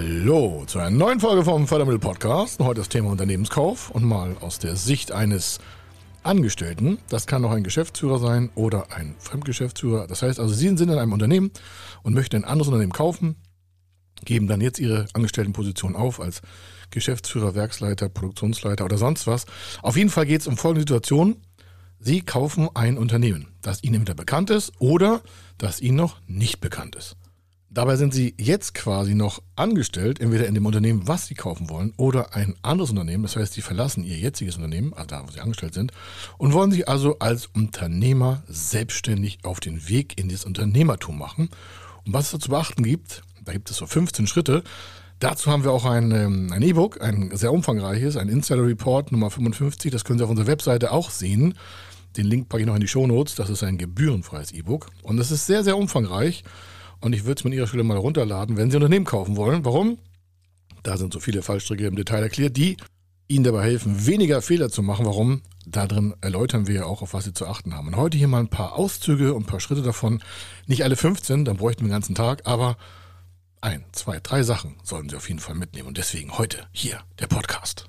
Hallo zu einer neuen Folge vom Fördermittel Podcast. Heute das Thema Unternehmenskauf und mal aus der Sicht eines Angestellten. Das kann auch ein Geschäftsführer sein oder ein Fremdgeschäftsführer. Das heißt also, Sie sind in einem Unternehmen und möchten ein anderes Unternehmen kaufen, geben dann jetzt Ihre Angestelltenposition auf als Geschäftsführer, Werksleiter, Produktionsleiter oder sonst was. Auf jeden Fall geht es um folgende Situation. Sie kaufen ein Unternehmen, das Ihnen entweder bekannt ist oder das Ihnen noch nicht bekannt ist. Dabei sind Sie jetzt quasi noch angestellt, entweder in dem Unternehmen, was Sie kaufen wollen, oder ein anderes Unternehmen. Das heißt, Sie verlassen Ihr jetziges Unternehmen, also da, wo Sie angestellt sind, und wollen sich also als Unternehmer selbstständig auf den Weg in das Unternehmertum machen. Und was es da zu beachten gibt, da gibt es so 15 Schritte. Dazu haben wir auch ein ähm, ein E-Book, ein sehr umfangreiches, ein Insider Report Nummer 55. Das können Sie auf unserer Webseite auch sehen. Den Link packe ich noch in die Show Notes. Das ist ein gebührenfreies E-Book. Und es ist sehr, sehr umfangreich. Und ich würde es mit Ihrer Stelle mal runterladen, wenn Sie ein Unternehmen kaufen wollen. Warum? Da sind so viele Fallstricke im Detail erklärt, die Ihnen dabei helfen, weniger Fehler zu machen. Warum? Darin erläutern wir ja auch, auf was Sie zu achten haben. Und heute hier mal ein paar Auszüge und ein paar Schritte davon. Nicht alle 15, dann bräuchten wir den ganzen Tag, aber ein, zwei, drei Sachen sollten Sie auf jeden Fall mitnehmen. Und deswegen heute hier der Podcast.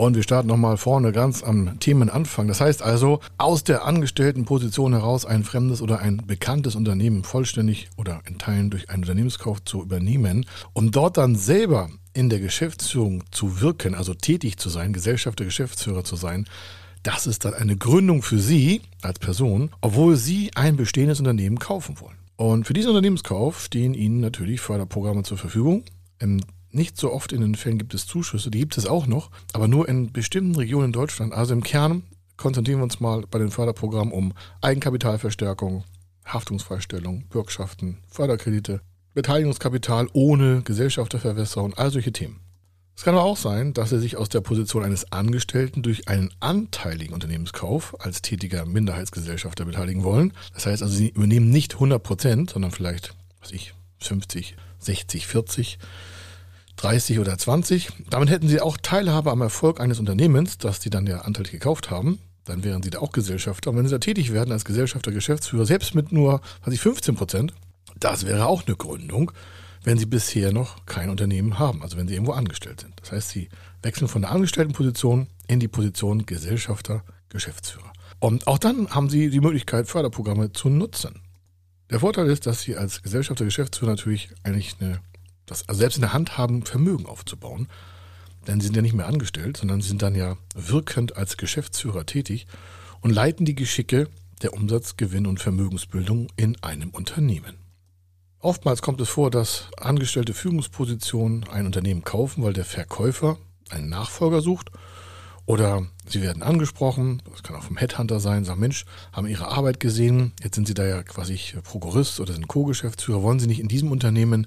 Und wir starten nochmal vorne ganz am Themenanfang. Das heißt also, aus der Angestelltenposition heraus ein fremdes oder ein bekanntes Unternehmen vollständig oder in Teilen durch einen Unternehmenskauf zu übernehmen, um dort dann selber in der Geschäftsführung zu wirken, also tätig zu sein, Gesellschafter, Geschäftsführer zu sein, das ist dann eine Gründung für Sie als Person, obwohl Sie ein bestehendes Unternehmen kaufen wollen. Und für diesen Unternehmenskauf stehen Ihnen natürlich Förderprogramme zur Verfügung. Im nicht so oft in den Fällen gibt es Zuschüsse, die gibt es auch noch, aber nur in bestimmten Regionen in Deutschland. Also im Kern konzentrieren wir uns mal bei den Förderprogrammen um Eigenkapitalverstärkung, Haftungsfreistellung, Bürgschaften, Förderkredite, Beteiligungskapital ohne Gesellschafterverwässerung, all solche Themen. Es kann aber auch sein, dass Sie sich aus der Position eines Angestellten durch einen anteiligen Unternehmenskauf als tätiger Minderheitsgesellschafter beteiligen wollen. Das heißt also, Sie übernehmen nicht 100 Prozent, sondern vielleicht, was ich, 50, 60, 40 30 oder 20. Damit hätten Sie auch Teilhabe am Erfolg eines Unternehmens, das Sie dann ja anteilig gekauft haben. Dann wären Sie da auch Gesellschafter. Und wenn Sie da tätig werden als Gesellschafter, Geschäftsführer, selbst mit nur, was ich, 15 Prozent, das wäre auch eine Gründung, wenn Sie bisher noch kein Unternehmen haben, also wenn Sie irgendwo angestellt sind. Das heißt, Sie wechseln von der Angestelltenposition in die Position Gesellschafter, Geschäftsführer. Und auch dann haben Sie die Möglichkeit, Förderprogramme zu nutzen. Der Vorteil ist, dass Sie als Gesellschafter, Geschäftsführer natürlich eigentlich eine das also selbst in der Hand haben, Vermögen aufzubauen. Denn sie sind ja nicht mehr angestellt, sondern sie sind dann ja wirkend als Geschäftsführer tätig und leiten die Geschicke der Umsatz, Gewinn und Vermögensbildung in einem Unternehmen. Oftmals kommt es vor, dass angestellte Führungspositionen ein Unternehmen kaufen, weil der Verkäufer einen Nachfolger sucht oder sie werden angesprochen, das kann auch vom Headhunter sein, sagen, Mensch, haben ihre Arbeit gesehen, jetzt sind sie da ja quasi Prokurist oder sind Co-Geschäftsführer, wollen sie nicht in diesem Unternehmen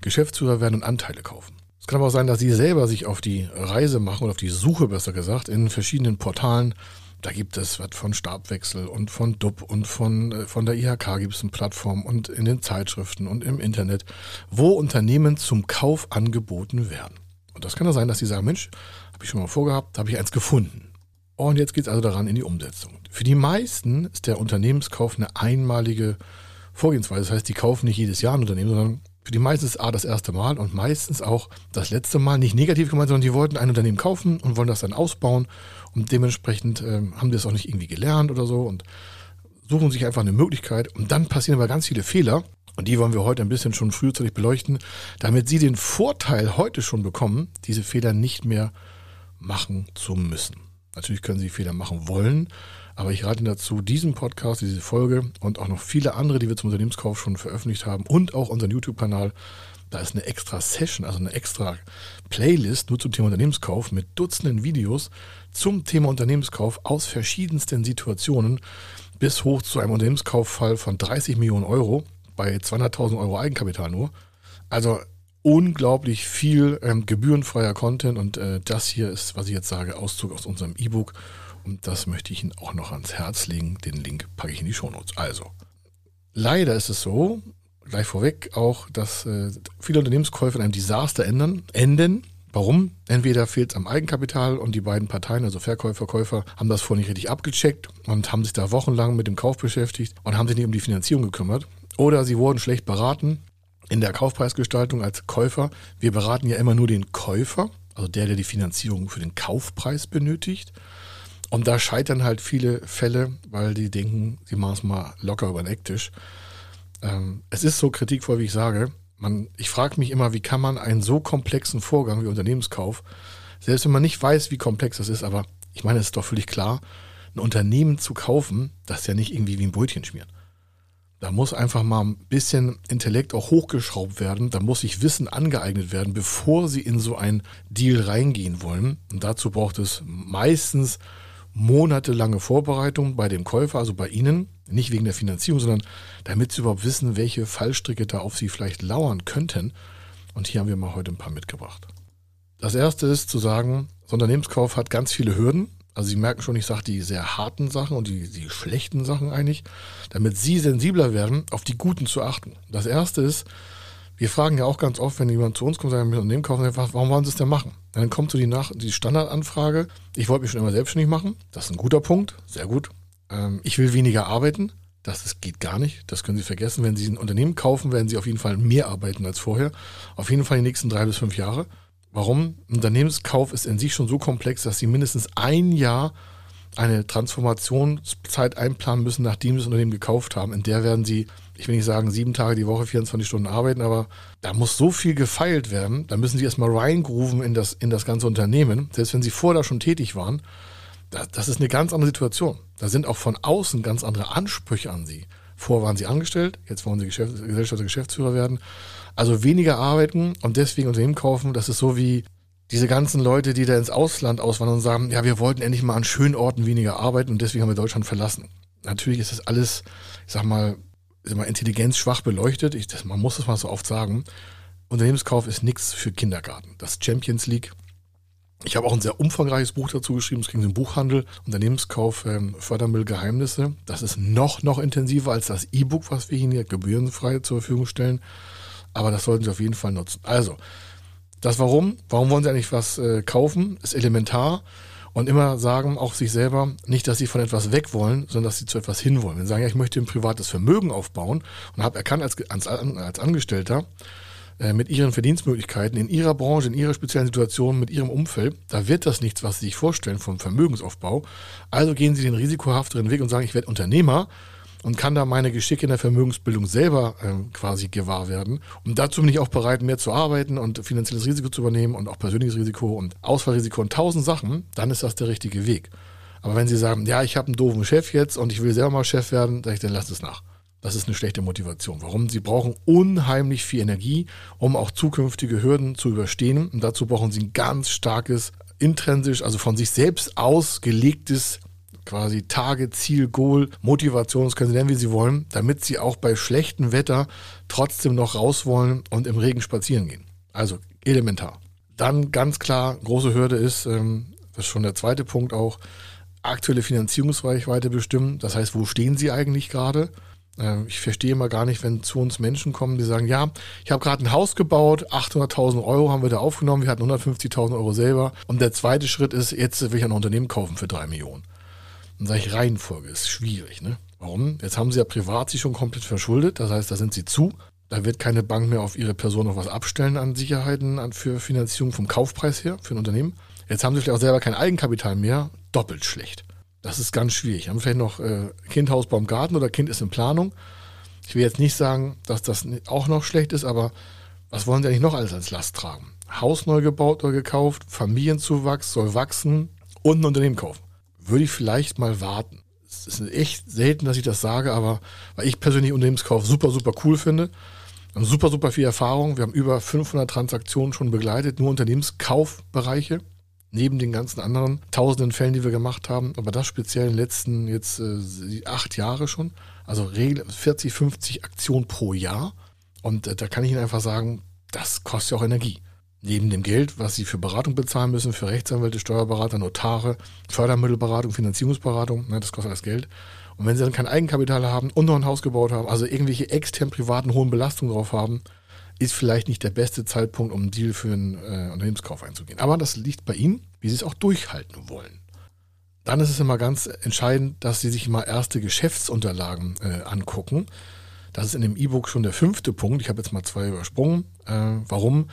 Geschäftsführer werden und Anteile kaufen. Es kann aber auch sein, dass Sie selber sich auf die Reise machen oder auf die Suche besser gesagt in verschiedenen Portalen. Da gibt es was von Stabwechsel und von DUB und von, äh, von der IHK gibt es eine Plattform und in den Zeitschriften und im Internet, wo Unternehmen zum Kauf angeboten werden. Und das kann ja sein, dass Sie sagen, Mensch, habe ich schon mal vorgehabt, habe ich eins gefunden. Und jetzt geht es also daran in die Umsetzung. Für die meisten ist der Unternehmenskauf eine einmalige Vorgehensweise. Das heißt, die kaufen nicht jedes Jahr ein Unternehmen, sondern für die meisten ist A das erste Mal und meistens auch das letzte Mal. Nicht negativ gemeint, sondern die wollten ein Unternehmen kaufen und wollen das dann ausbauen und dementsprechend äh, haben die das auch nicht irgendwie gelernt oder so und suchen sich einfach eine Möglichkeit und dann passieren aber ganz viele Fehler und die wollen wir heute ein bisschen schon frühzeitig beleuchten, damit Sie den Vorteil heute schon bekommen, diese Fehler nicht mehr machen zu müssen. Natürlich können Sie Fehler machen wollen, Aber ich rate Ihnen dazu, diesen Podcast, diese Folge und auch noch viele andere, die wir zum Unternehmenskauf schon veröffentlicht haben und auch unseren YouTube-Kanal, da ist eine extra Session, also eine extra Playlist nur zum Thema Unternehmenskauf mit Dutzenden Videos zum Thema Unternehmenskauf aus verschiedensten Situationen bis hoch zu einem Unternehmenskauffall von 30 Millionen Euro bei 200.000 Euro Eigenkapital nur. Also unglaublich viel ähm, gebührenfreier Content und äh, das hier ist, was ich jetzt sage, Auszug aus unserem E-Book und das möchte ich Ihnen auch noch ans Herz legen. Den Link packe ich in die Shownotes. Also, leider ist es so, gleich vorweg auch, dass äh, viele Unternehmenskäufe in einem Desaster ändern, enden. Warum? Entweder fehlt es am Eigenkapital und die beiden Parteien, also Verkäufer, Käufer, haben das vorher nicht richtig abgecheckt und haben sich da wochenlang mit dem Kauf beschäftigt und haben sich nicht um die Finanzierung gekümmert. Oder sie wurden schlecht beraten in der Kaufpreisgestaltung als Käufer. Wir beraten ja immer nur den Käufer, also der, der die Finanzierung für den Kaufpreis benötigt. Und da scheitern halt viele Fälle, weil die denken, sie machen es mal locker über den Ecktisch. Ähm, es ist so kritikvoll, wie ich sage. Man, ich frage mich immer, wie kann man einen so komplexen Vorgang wie Unternehmenskauf, selbst wenn man nicht weiß, wie komplex das ist, aber ich meine, es ist doch völlig klar, ein Unternehmen zu kaufen, das ist ja nicht irgendwie wie ein Brötchen schmieren. Da muss einfach mal ein bisschen Intellekt auch hochgeschraubt werden. Da muss sich Wissen angeeignet werden, bevor Sie in so ein Deal reingehen wollen. Und dazu braucht es meistens monatelange Vorbereitung bei dem Käufer, also bei Ihnen, nicht wegen der Finanzierung, sondern damit Sie überhaupt wissen, welche Fallstricke da auf Sie vielleicht lauern könnten. Und hier haben wir mal heute ein paar mitgebracht. Das erste ist zu sagen, so Unternehmenskauf hat ganz viele Hürden. Also Sie merken schon, ich sage die sehr harten Sachen und die, die schlechten Sachen eigentlich, damit Sie sensibler werden, auf die guten zu achten. Das erste ist, wir fragen ja auch ganz oft, wenn jemand zu uns kommt und sagt, wir Unternehmen kaufen, warum wollen Sie es denn machen? Dann kommt so die, Nach die Standardanfrage, ich wollte mich schon immer selbstständig machen. Das ist ein guter Punkt, sehr gut. Ähm, ich will weniger arbeiten. Das ist, geht gar nicht. Das können Sie vergessen. Wenn Sie ein Unternehmen kaufen, werden Sie auf jeden Fall mehr arbeiten als vorher. Auf jeden Fall die nächsten drei bis fünf Jahre. Warum? Ein Unternehmenskauf ist in sich schon so komplex, dass Sie mindestens ein Jahr eine Transformationszeit einplanen müssen, nachdem Sie das Unternehmen gekauft haben. In der werden Sie ich will nicht sagen, sieben Tage die Woche, 24 Stunden arbeiten, aber da muss so viel gefeilt werden. Da müssen sie erstmal reingrooven in das, in das ganze Unternehmen. Selbst wenn sie vorher schon tätig waren, das, das ist eine ganz andere Situation. Da sind auch von außen ganz andere Ansprüche an sie. Vorher waren sie angestellt, jetzt wollen sie Geschäft, Gesellschafter, Geschäftsführer werden. Also weniger arbeiten und deswegen Unternehmen kaufen, das ist so wie diese ganzen Leute, die da ins Ausland auswandern und sagen, ja, wir wollten endlich mal an schönen Orten weniger arbeiten und deswegen haben wir Deutschland verlassen. Natürlich ist das alles, ich sag mal, immer intelligenzschwach beleuchtet. Ich, das, man muss das mal so oft sagen. Unternehmenskauf ist nichts für Kindergarten. Das Champions League. Ich habe auch ein sehr umfangreiches Buch dazu geschrieben. Es ging um Buchhandel, Unternehmenskauf, ähm, Fördermittelgeheimnisse. Das ist noch, noch intensiver als das E-Book, was wir Ihnen hier gebührenfrei zur Verfügung stellen. Aber das sollten Sie auf jeden Fall nutzen. Also, das Warum, warum wollen Sie eigentlich was äh, kaufen, ist elementar und immer sagen auch sich selber nicht, dass sie von etwas weg wollen, sondern dass sie zu etwas hinwollen. Wenn sie sagen, ja, ich möchte ein privates Vermögen aufbauen und habe erkannt als, als, als Angestellter, äh, mit ihren Verdienstmöglichkeiten, in ihrer Branche, in ihrer speziellen Situation, mit ihrem Umfeld, da wird das nichts, was sie sich vorstellen vom Vermögensaufbau. Also gehen sie den risikohafteren Weg und sagen, ich werde Unternehmer und kann da meine Geschicke in der Vermögensbildung selber äh, quasi gewahr werden. Und dazu bin ich auch bereit, mehr zu arbeiten und finanzielles Risiko zu übernehmen und auch persönliches Risiko und Ausfallrisiko und tausend Sachen, dann ist das der richtige Weg. Aber wenn Sie sagen, ja, ich habe einen doofen Chef jetzt und ich will selber mal Chef werden, sage ich, dann lasst es nach. Das ist eine schlechte Motivation. Warum? Sie brauchen unheimlich viel Energie, um auch zukünftige Hürden zu überstehen. Und dazu brauchen Sie ein ganz starkes, intrinsisch, also von sich selbst ausgelegtes quasi Tage, Ziel, Goal, Motivation, das können Sie nennen, wie Sie wollen, damit Sie auch bei schlechtem Wetter trotzdem noch raus wollen und im Regen spazieren gehen. Also elementar. Dann ganz klar, große Hürde ist, ähm, das ist schon der zweite Punkt auch, aktuelle Finanzierungsreichweite bestimmen. Das heißt, wo stehen Sie eigentlich gerade? Ähm, ich verstehe immer gar nicht, wenn zu uns Menschen kommen, die sagen, ja, ich habe gerade ein Haus gebaut, 800.000 Euro haben wir da aufgenommen, wir hatten 150.000 Euro selber. Und der zweite Schritt ist, jetzt will ich ein Unternehmen kaufen für drei Millionen. Dann sage ich, Reihenfolge ist schwierig. Ne? Warum? Jetzt haben sie ja privat sich schon komplett verschuldet. Das heißt, da sind sie zu. Da wird keine Bank mehr auf ihre Person noch was abstellen an Sicherheiten an, für Finanzierung vom Kaufpreis her für ein Unternehmen. Jetzt haben sie vielleicht auch selber kein Eigenkapital mehr. Doppelt schlecht. Das ist ganz schwierig. Haben vielleicht noch äh, Kind, Haus, Baum, Garten oder Kind ist in Planung. Ich will jetzt nicht sagen, dass das auch noch schlecht ist, aber was wollen sie eigentlich noch alles als Last tragen? Haus neu gebaut oder gekauft, Familienzuwachs soll wachsen und ein Unternehmen kaufen würde ich vielleicht mal warten. es ist echt selten, dass ich das sage, aber weil ich persönlich Unternehmenskauf super, super cool finde. Wir haben super, super viel Erfahrung. Wir haben über 500 Transaktionen schon begleitet, nur Unternehmenskaufbereiche, neben den ganzen anderen tausenden Fällen, die wir gemacht haben. Aber das speziell in den letzten jetzt äh, acht Jahre schon. Also 40, 50 Aktionen pro Jahr. Und äh, da kann ich Ihnen einfach sagen, das kostet ja auch Energie. Neben dem Geld, was Sie für Beratung bezahlen müssen, für Rechtsanwälte, Steuerberater, Notare, Fördermittelberatung, Finanzierungsberatung, ne, das kostet alles Geld. Und wenn Sie dann kein Eigenkapital haben und noch ein Haus gebaut haben, also irgendwelche extern privaten hohen Belastungen drauf haben, ist vielleicht nicht der beste Zeitpunkt, um einen Deal für einen äh, Unternehmenskauf einzugehen. Aber das liegt bei Ihnen, wie Sie es auch durchhalten wollen. Dann ist es immer ganz entscheidend, dass Sie sich mal erste Geschäftsunterlagen äh, angucken. Das ist in dem E-Book schon der fünfte Punkt. Ich habe jetzt mal zwei übersprungen. Äh, warum?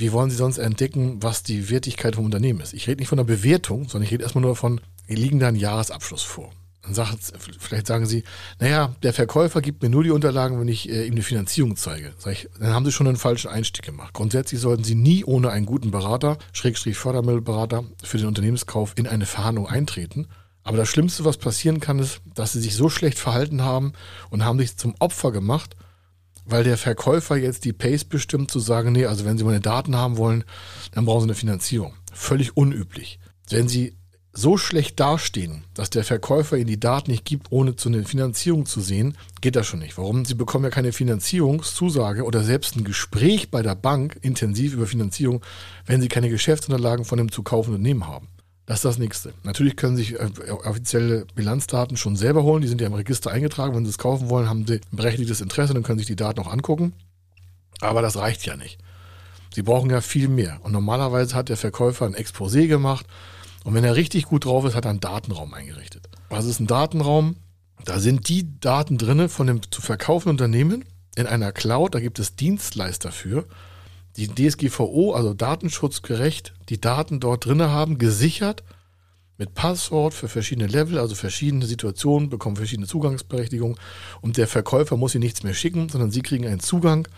Wie wollen Sie sonst entdecken, was die Wertigkeit vom Unternehmen ist? Ich rede nicht von der Bewertung, sondern ich rede erstmal nur davon, liegen da ein Jahresabschluss vor. Dann sagt, vielleicht sagen Sie, naja, der Verkäufer gibt mir nur die Unterlagen, wenn ich äh, ihm eine Finanzierung zeige. Ich, dann haben Sie schon einen falschen Einstieg gemacht. Grundsätzlich sollten Sie nie ohne einen guten Berater, Schrägstrich Fördermittelberater für den Unternehmenskauf in eine Verhandlung eintreten. Aber das Schlimmste, was passieren kann, ist, dass Sie sich so schlecht verhalten haben und haben sich zum Opfer gemacht weil der Verkäufer jetzt die Pace bestimmt, zu sagen, nee, also wenn Sie meine Daten haben wollen, dann brauchen Sie eine Finanzierung. Völlig unüblich. Wenn Sie so schlecht dastehen, dass der Verkäufer Ihnen die Daten nicht gibt, ohne zu einer Finanzierung zu sehen, geht das schon nicht. Warum? Sie bekommen ja keine Finanzierungszusage oder selbst ein Gespräch bei der Bank intensiv über Finanzierung, wenn Sie keine Geschäftsunterlagen von dem zu kaufenden Unternehmen haben. Das ist das Nächste. Natürlich können sich äh, offizielle Bilanzdaten schon selber holen. Die sind ja im Register eingetragen. Wenn Sie es kaufen wollen, haben Sie ein berechtigtes Interesse, dann können sich die Daten auch angucken. Aber das reicht ja nicht. Sie brauchen ja viel mehr. Und normalerweise hat der Verkäufer ein Exposé gemacht. Und wenn er richtig gut drauf ist, hat er einen Datenraum eingerichtet. Was ist ein Datenraum? Da sind die Daten drinne von dem zu verkaufenden Unternehmen in einer Cloud. Da gibt es Dienstleister für die DSGVO, also datenschutzgerecht, die Daten dort drin haben, gesichert mit Passwort für verschiedene Level, also verschiedene Situationen, bekommen verschiedene Zugangsberechtigungen und der Verkäufer muss ihnen nichts mehr schicken, sondern sie kriegen einen Zugang,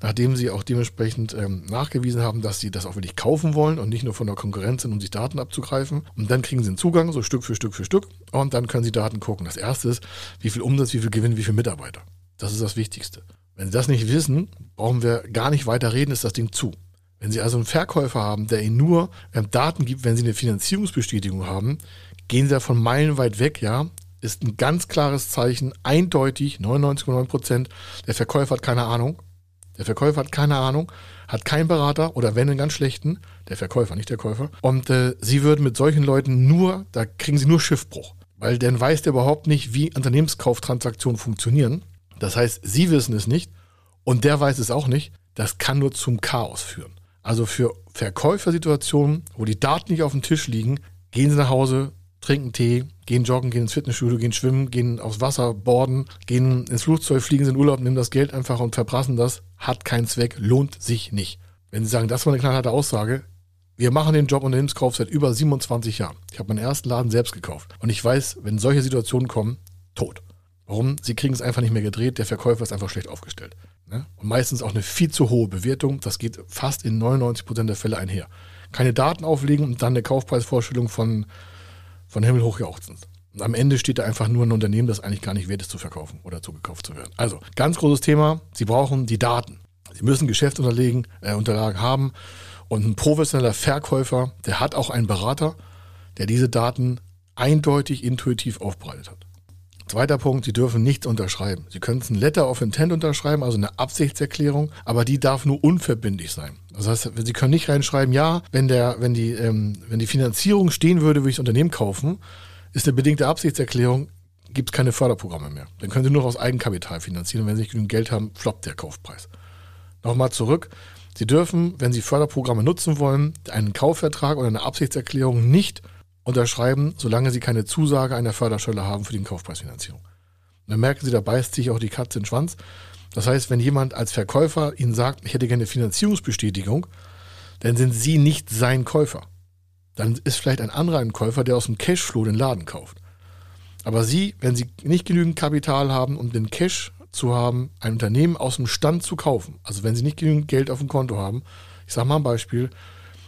nachdem sie auch dementsprechend ähm, nachgewiesen haben, dass sie das auch wirklich kaufen wollen und nicht nur von der Konkurrenz sind, um sich Daten abzugreifen. Und dann kriegen sie einen Zugang, so Stück für Stück für Stück und dann können sie Daten gucken. Das erste ist, wie viel Umsatz, wie viel Gewinn, wie viele Mitarbeiter. Das ist das Wichtigste. Wenn Sie das nicht wissen, brauchen wir gar nicht weiter reden, ist das Ding zu. Wenn Sie also einen Verkäufer haben, der Ihnen nur ähm, Daten gibt, wenn Sie eine Finanzierungsbestätigung haben, gehen Sie davon meilenweit weg, ja. Ist ein ganz klares Zeichen, eindeutig, 99,9 Prozent. Der Verkäufer hat keine Ahnung. Der Verkäufer hat keine Ahnung, hat keinen Berater oder wenn einen ganz schlechten, der Verkäufer, nicht der Käufer. Und äh, Sie würden mit solchen Leuten nur, da kriegen Sie nur Schiffbruch. Weil dann weiß der überhaupt nicht, wie Unternehmenskauftransaktionen funktionieren. Das heißt, Sie wissen es nicht und der weiß es auch nicht. Das kann nur zum Chaos führen. Also für Verkäufersituationen, wo die Daten nicht auf dem Tisch liegen, gehen Sie nach Hause, trinken Tee, gehen joggen, gehen ins Fitnessstudio, gehen schwimmen, gehen aufs Wasser, boarden, gehen ins Flugzeug, fliegen Sie in Urlaub, nehmen das Geld einfach und verprassen das. Hat keinen Zweck, lohnt sich nicht. Wenn Sie sagen, das war eine knallharte Aussage, wir machen den Job Unternehmenskauf seit über 27 Jahren. Ich habe meinen ersten Laden selbst gekauft. Und ich weiß, wenn solche Situationen kommen, tot. Warum? Sie kriegen es einfach nicht mehr gedreht, der Verkäufer ist einfach schlecht aufgestellt. Ne? Und meistens auch eine viel zu hohe Bewertung, das geht fast in 99 Prozent der Fälle einher. Keine Daten auflegen und dann eine Kaufpreisvorstellung von, von Himmel hoch jauchzend. Und am Ende steht da einfach nur ein Unternehmen, das eigentlich gar nicht wert ist zu verkaufen oder zugekauft zu werden. Also, ganz großes Thema, Sie brauchen die Daten. Sie müssen Geschäftsunterlagen äh, Unterlagen haben und ein professioneller Verkäufer, der hat auch einen Berater, der diese Daten eindeutig intuitiv aufbereitet hat. Zweiter Punkt, Sie dürfen nichts unterschreiben. Sie können ein Letter of Intent unterschreiben, also eine Absichtserklärung, aber die darf nur unverbindlich sein. Das heißt, Sie können nicht reinschreiben, ja, wenn, der, wenn, die, ähm, wenn die Finanzierung stehen würde, würde ich das Unternehmen kaufen, ist eine bedingte Absichtserklärung, gibt es keine Förderprogramme mehr. Dann können Sie nur aus Eigenkapital finanzieren und wenn Sie nicht genügend Geld haben, floppt der Kaufpreis. Nochmal zurück. Sie dürfen, wenn Sie Förderprogramme nutzen wollen, einen Kaufvertrag oder eine Absichtserklärung nicht unterschreiben, solange sie keine Zusage einer Förderstelle haben für die Kaufpreisfinanzierung. Und dann merken sie, da beißt sich auch die Katze in den Schwanz. Das heißt, wenn jemand als Verkäufer Ihnen sagt, ich hätte gerne Finanzierungsbestätigung, dann sind Sie nicht sein Käufer. Dann ist vielleicht ein anderer ein Käufer, der aus dem Cashflow den Laden kauft. Aber Sie, wenn Sie nicht genügend Kapital haben, um den Cash zu haben, ein Unternehmen aus dem Stand zu kaufen, also wenn Sie nicht genügend Geld auf dem Konto haben, ich sage mal ein Beispiel,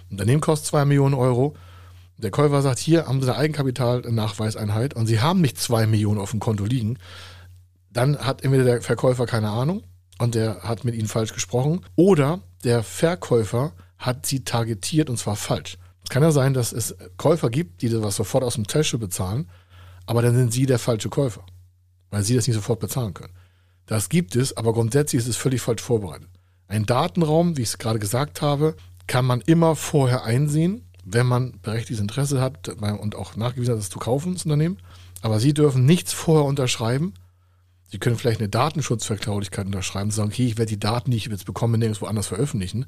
ein Unternehmen kostet 2 Millionen Euro, Der Käufer sagt, hier haben Sie eine Eigenkapitalnachweiseinheit und Sie haben nicht zwei Millionen auf dem Konto liegen. Dann hat entweder der Verkäufer keine Ahnung und der hat mit Ihnen falsch gesprochen oder der Verkäufer hat Sie targetiert und zwar falsch. Es kann ja sein, dass es Käufer gibt, die das sofort aus dem Tasche bezahlen, aber dann sind Sie der falsche Käufer, weil Sie das nicht sofort bezahlen können. Das gibt es, aber grundsätzlich ist es völlig falsch vorbereitet. Ein Datenraum, wie ich es gerade gesagt habe, kann man immer vorher einsehen, wenn man berechtigtes Interesse hat und auch nachgewiesen hat, es zu kaufen, das Unternehmen. Aber Sie dürfen nichts vorher unterschreiben. Sie können vielleicht eine Datenschutzvertraulichkeit unterschreiben, sagen, okay, ich werde die Daten, die ich jetzt bekomme, nirgendwo anders veröffentlichen.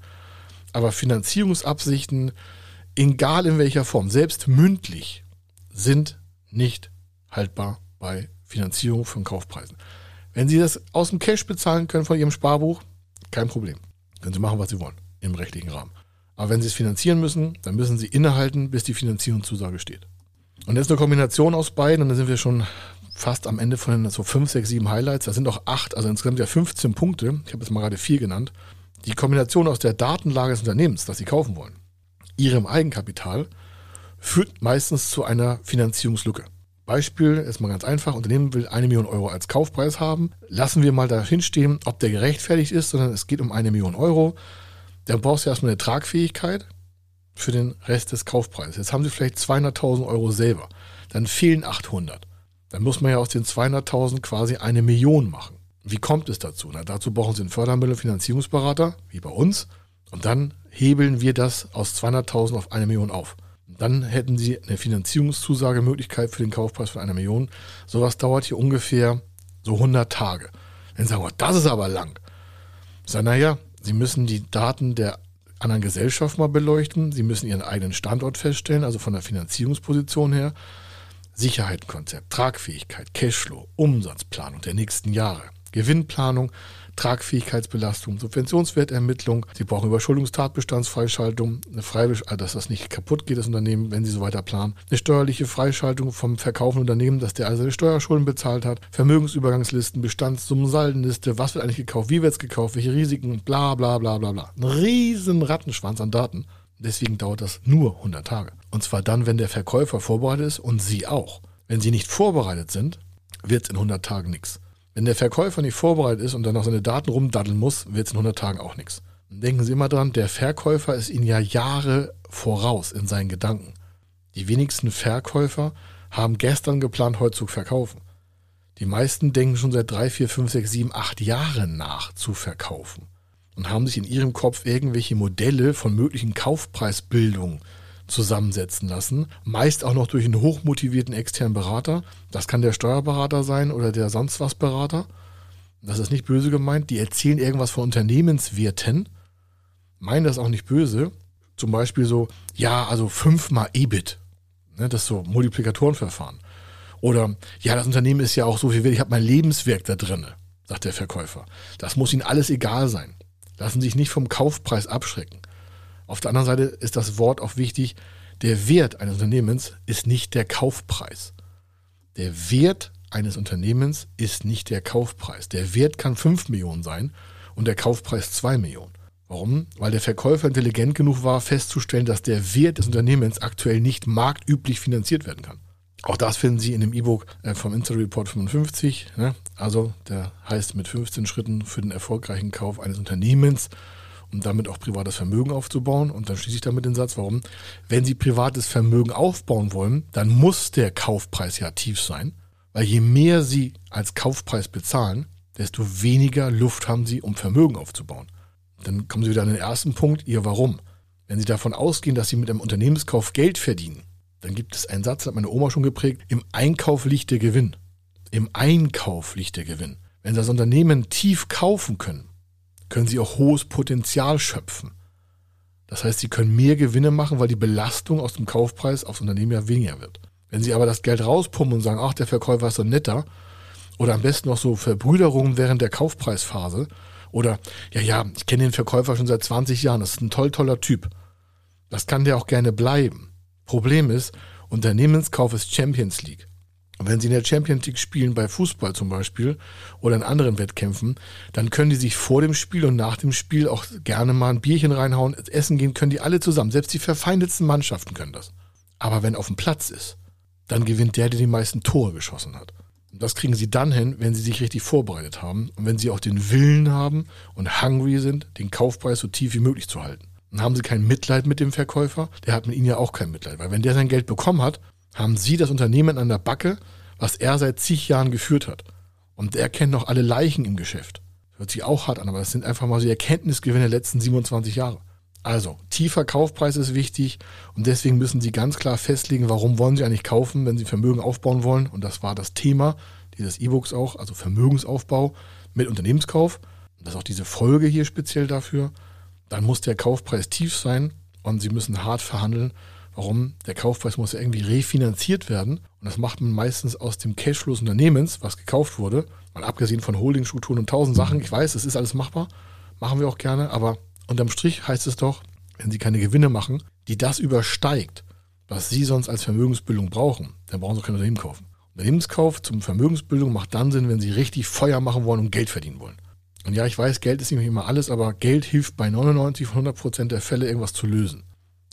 Aber Finanzierungsabsichten, egal in welcher Form, selbst mündlich, sind nicht haltbar bei Finanzierung von Kaufpreisen. Wenn Sie das aus dem Cash bezahlen können von Ihrem Sparbuch, kein Problem. Können Sie machen, was Sie wollen im rechtlichen Rahmen. Aber wenn Sie es finanzieren müssen, dann müssen Sie innehalten, bis die Finanzierungszusage steht. Und jetzt eine Kombination aus beiden und dann sind wir schon fast am Ende von so 5, 6, 7 Highlights. Da sind auch 8, also insgesamt ja 15 Punkte. Ich habe jetzt mal gerade 4 genannt. Die Kombination aus der Datenlage des Unternehmens, das Sie kaufen wollen, Ihrem Eigenkapital, führt meistens zu einer Finanzierungslücke. Beispiel, ist mal ganz einfach, Unternehmen will eine Million Euro als Kaufpreis haben. Lassen wir mal dahin stehen, ob der gerechtfertigt ist, sondern es geht um eine Million Euro dann brauchst du erstmal eine Tragfähigkeit für den Rest des Kaufpreises. Jetzt haben sie vielleicht 200.000 Euro selber. Dann fehlen 800. Dann muss man ja aus den 200.000 quasi eine Million machen. Wie kommt es dazu? Na, dazu brauchen sie einen Fördermittelfinanzierungsberater, wie bei uns. Und dann hebeln wir das aus 200.000 auf eine Million auf. Und dann hätten sie eine Finanzierungszusagemöglichkeit für den Kaufpreis von einer Million. Sowas dauert hier ungefähr so 100 Tage. Dann sagen wir, das ist aber lang. Ich sage, naja, Sie müssen die Daten der anderen Gesellschaft mal beleuchten. Sie müssen Ihren eigenen Standort feststellen, also von der Finanzierungsposition her. Sicherheitenkonzept, Tragfähigkeit, Cashflow, Umsatzplanung der nächsten Jahre, Gewinnplanung, Tragfähigkeitsbelastung, Subventionswertermittlung. Sie brauchen Überschuldungstatbestandsfreischaltung, eine Freibesch also dass das nicht kaputt geht, das Unternehmen, wenn Sie so weiter planen. Eine steuerliche Freischaltung vom verkaufenden Unternehmen, dass der also seine Steuerschulden bezahlt hat. Vermögensübergangslisten, Bestandssummen, Saldenliste, was wird eigentlich gekauft, wie wird es gekauft, welche Risiken, bla bla bla bla bla. Ein riesen Rattenschwanz an Daten. Deswegen dauert das nur 100 Tage. Und zwar dann, wenn der Verkäufer vorbereitet ist und Sie auch. Wenn Sie nicht vorbereitet sind, wird es in 100 Tagen nichts. Wenn der Verkäufer nicht vorbereitet ist und dann noch seine Daten rumdaddeln muss, wird es in 100 Tagen auch nichts. Denken Sie immer dran, der Verkäufer ist Ihnen ja Jahre voraus in seinen Gedanken. Die wenigsten Verkäufer haben gestern geplant, heute zu verkaufen. Die meisten denken schon seit drei, vier, fünf, sechs, sieben, acht Jahren nach zu verkaufen und haben sich in ihrem Kopf irgendwelche Modelle von möglichen Kaufpreisbildungen zusammensetzen lassen. Meist auch noch durch einen hochmotivierten externen Berater. Das kann der Steuerberater sein oder der sonst was Berater. Das ist nicht böse gemeint. Die erzählen irgendwas von Unternehmenswerten, meinen das auch nicht böse. Zum Beispiel so, ja, also fünfmal EBIT. Ne, das ist so Multiplikatorenverfahren. Oder, ja, das Unternehmen ist ja auch so viel wert, ich habe mein Lebenswerk da drin, sagt der Verkäufer. Das muss Ihnen alles egal sein. Lassen sich nicht vom Kaufpreis abschrecken. Auf der anderen Seite ist das Wort auch wichtig, der Wert eines Unternehmens ist nicht der Kaufpreis. Der Wert eines Unternehmens ist nicht der Kaufpreis. Der Wert kann 5 Millionen sein und der Kaufpreis 2 Millionen. Warum? Weil der Verkäufer intelligent genug war, festzustellen, dass der Wert des Unternehmens aktuell nicht marktüblich finanziert werden kann. Auch das finden Sie in dem E-Book äh, vom Insta Report 55. Ne? Also der heißt mit 15 Schritten für den erfolgreichen Kauf eines Unternehmens um damit auch privates Vermögen aufzubauen. Und dann schließe ich damit den Satz, warum? Wenn Sie privates Vermögen aufbauen wollen, dann muss der Kaufpreis ja tief sein, weil je mehr Sie als Kaufpreis bezahlen, desto weniger Luft haben Sie, um Vermögen aufzubauen. Dann kommen Sie wieder an den ersten Punkt, Ihr Warum. Wenn Sie davon ausgehen, dass Sie mit einem Unternehmenskauf Geld verdienen, dann gibt es einen Satz, hat meine Oma schon geprägt, im Einkauf liegt der Gewinn. Im Einkauf liegt der Gewinn. Wenn Sie das Unternehmen tief kaufen können, können sie auch hohes Potenzial schöpfen. Das heißt, sie können mehr Gewinne machen, weil die Belastung aus dem Kaufpreis aufs Unternehmen ja weniger wird. Wenn sie aber das Geld rauspumpen und sagen, ach, der Verkäufer ist so netter, oder am besten noch so Verbrüderungen während der Kaufpreisphase, oder, ja, ja, ich kenne den Verkäufer schon seit 20 Jahren, das ist ein toll, toller Typ. Das kann der auch gerne bleiben. Problem ist, Unternehmenskauf ist Champions League. Wenn sie in der Champions League spielen, bei Fußball zum Beispiel oder in anderen Wettkämpfen, dann können die sich vor dem Spiel und nach dem Spiel auch gerne mal ein Bierchen reinhauen, essen gehen, können die alle zusammen. Selbst die verfeindetsten Mannschaften können das. Aber wenn auf dem Platz ist, dann gewinnt der, der die meisten Tore geschossen hat. Und das kriegen sie dann hin, wenn sie sich richtig vorbereitet haben und wenn sie auch den Willen haben und hungry sind, den Kaufpreis so tief wie möglich zu halten. Dann haben sie kein Mitleid mit dem Verkäufer, der hat mit ihnen ja auch kein Mitleid, weil wenn der sein Geld bekommen hat, haben sie das Unternehmen an der Backe, was er seit zig Jahren geführt hat. Und er kennt noch alle Leichen im Geschäft. Hört sich auch hart an, aber das sind einfach mal so die Erkenntnisgewinne der letzten 27 Jahre. Also, tiefer Kaufpreis ist wichtig und deswegen müssen Sie ganz klar festlegen, warum wollen Sie eigentlich kaufen, wenn Sie Vermögen aufbauen wollen. Und das war das Thema dieses E-Books auch, also Vermögensaufbau mit Unternehmenskauf. Das ist auch diese Folge hier speziell dafür. Dann muss der Kaufpreis tief sein und Sie müssen hart verhandeln. Warum? Der Kaufpreis muss ja irgendwie refinanziert werden. Und das macht man meistens aus dem Cashflow des Unternehmens, was gekauft wurde. Mal abgesehen von Holdingstrukturen und tausend Sachen. Ich weiß, es ist alles machbar. Machen wir auch gerne. Aber unterm Strich heißt es doch, wenn Sie keine Gewinne machen, die das übersteigt, was Sie sonst als Vermögensbildung brauchen, dann brauchen Sie kein Unternehmen kaufen. Unternehmenskauf zum Vermögensbildung macht dann Sinn, wenn Sie richtig Feuer machen wollen und Geld verdienen wollen. Und ja, ich weiß, Geld ist nicht immer alles, aber Geld hilft bei 99 von 100 Prozent der Fälle irgendwas zu lösen.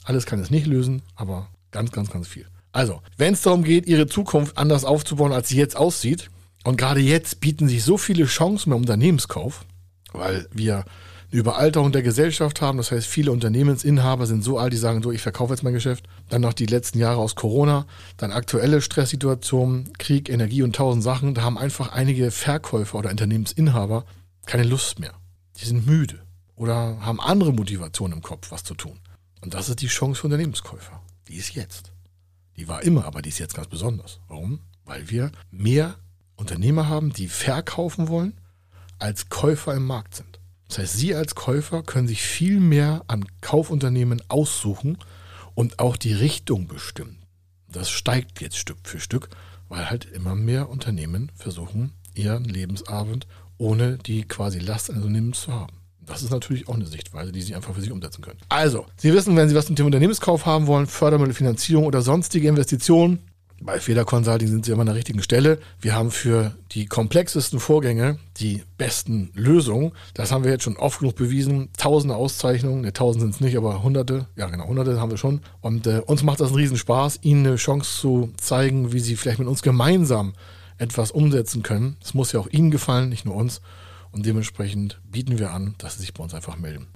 Alles kann es nicht lösen, aber ganz, ganz, ganz viel. Also, wenn es darum geht, Ihre Zukunft anders aufzubauen, als sie jetzt aussieht, und gerade jetzt bieten sich so viele Chancen beim Unternehmenskauf, weil wir eine Überalterung der Gesellschaft haben. Das heißt, viele Unternehmensinhaber sind so alt, die sagen so, ich verkaufe jetzt mein Geschäft. Dann noch die letzten Jahre aus Corona, dann aktuelle Stresssituationen, Krieg, Energie und tausend Sachen. Da haben einfach einige Verkäufer oder Unternehmensinhaber keine Lust mehr. Die sind müde oder haben andere Motivationen im Kopf, was zu tun. Und das ist die Chance für Unternehmenskäufer. Die ist jetzt. Die war immer, aber die ist jetzt ganz besonders. Warum? Weil wir mehr Unternehmer haben, die verkaufen wollen, als Käufer im Markt sind. Das heißt, Sie als Käufer können sich viel mehr an Kaufunternehmen aussuchen und auch die Richtung bestimmen. Das steigt jetzt Stück für Stück, weil halt immer mehr Unternehmen versuchen, ihren Lebensabend ohne die quasi Last eines Unternehmens zu haben. Das ist natürlich auch eine Sichtweise, die Sie einfach für sich umsetzen können. Also, Sie wissen, wenn Sie was zum Thema Unternehmenskauf haben wollen, Fördermittel, Finanzierung oder sonstige Investitionen, bei Feder Consulting sind Sie immer an der richtigen Stelle. Wir haben für die komplexesten Vorgänge die besten Lösungen. Das haben wir jetzt schon oft genug bewiesen. Tausende Auszeichnungen, ne, tausend sind es nicht, aber hunderte, ja genau, hunderte haben wir schon. Und äh, uns macht das einen Riesenspaß, Ihnen eine Chance zu zeigen, wie Sie vielleicht mit uns gemeinsam etwas umsetzen können. Es muss ja auch Ihnen gefallen, nicht nur uns. Und dementsprechend bieten wir an, dass Sie sich bei uns einfach melden.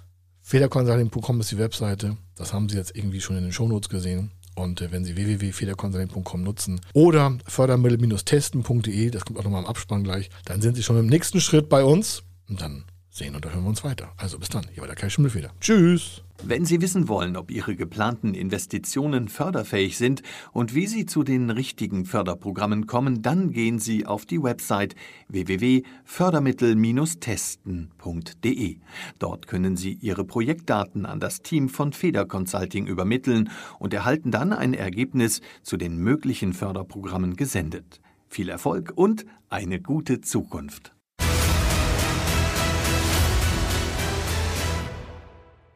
Federconsulting.com ist die Webseite. Das haben Sie jetzt irgendwie schon in den Shownotes gesehen. Und äh, wenn Sie www.federconsulting.com nutzen oder fördermittel-testen.de, das kommt auch nochmal im Abspann gleich, dann sind Sie schon im nächsten Schritt bei uns. Und dann sehen und hören wir uns weiter. Also bis dann. Hier war der Kai Schimmelfeder. Tschüss. Wenn Sie wissen wollen, ob Ihre geplanten Investitionen förderfähig sind und wie Sie zu den richtigen Förderprogrammen kommen, dann gehen Sie auf die Website www.fördermittel-testen.de. Dort können Sie Ihre Projektdaten an das Team von Feder Consulting übermitteln und erhalten dann ein Ergebnis zu den möglichen Förderprogrammen gesendet. Viel Erfolg und eine gute Zukunft.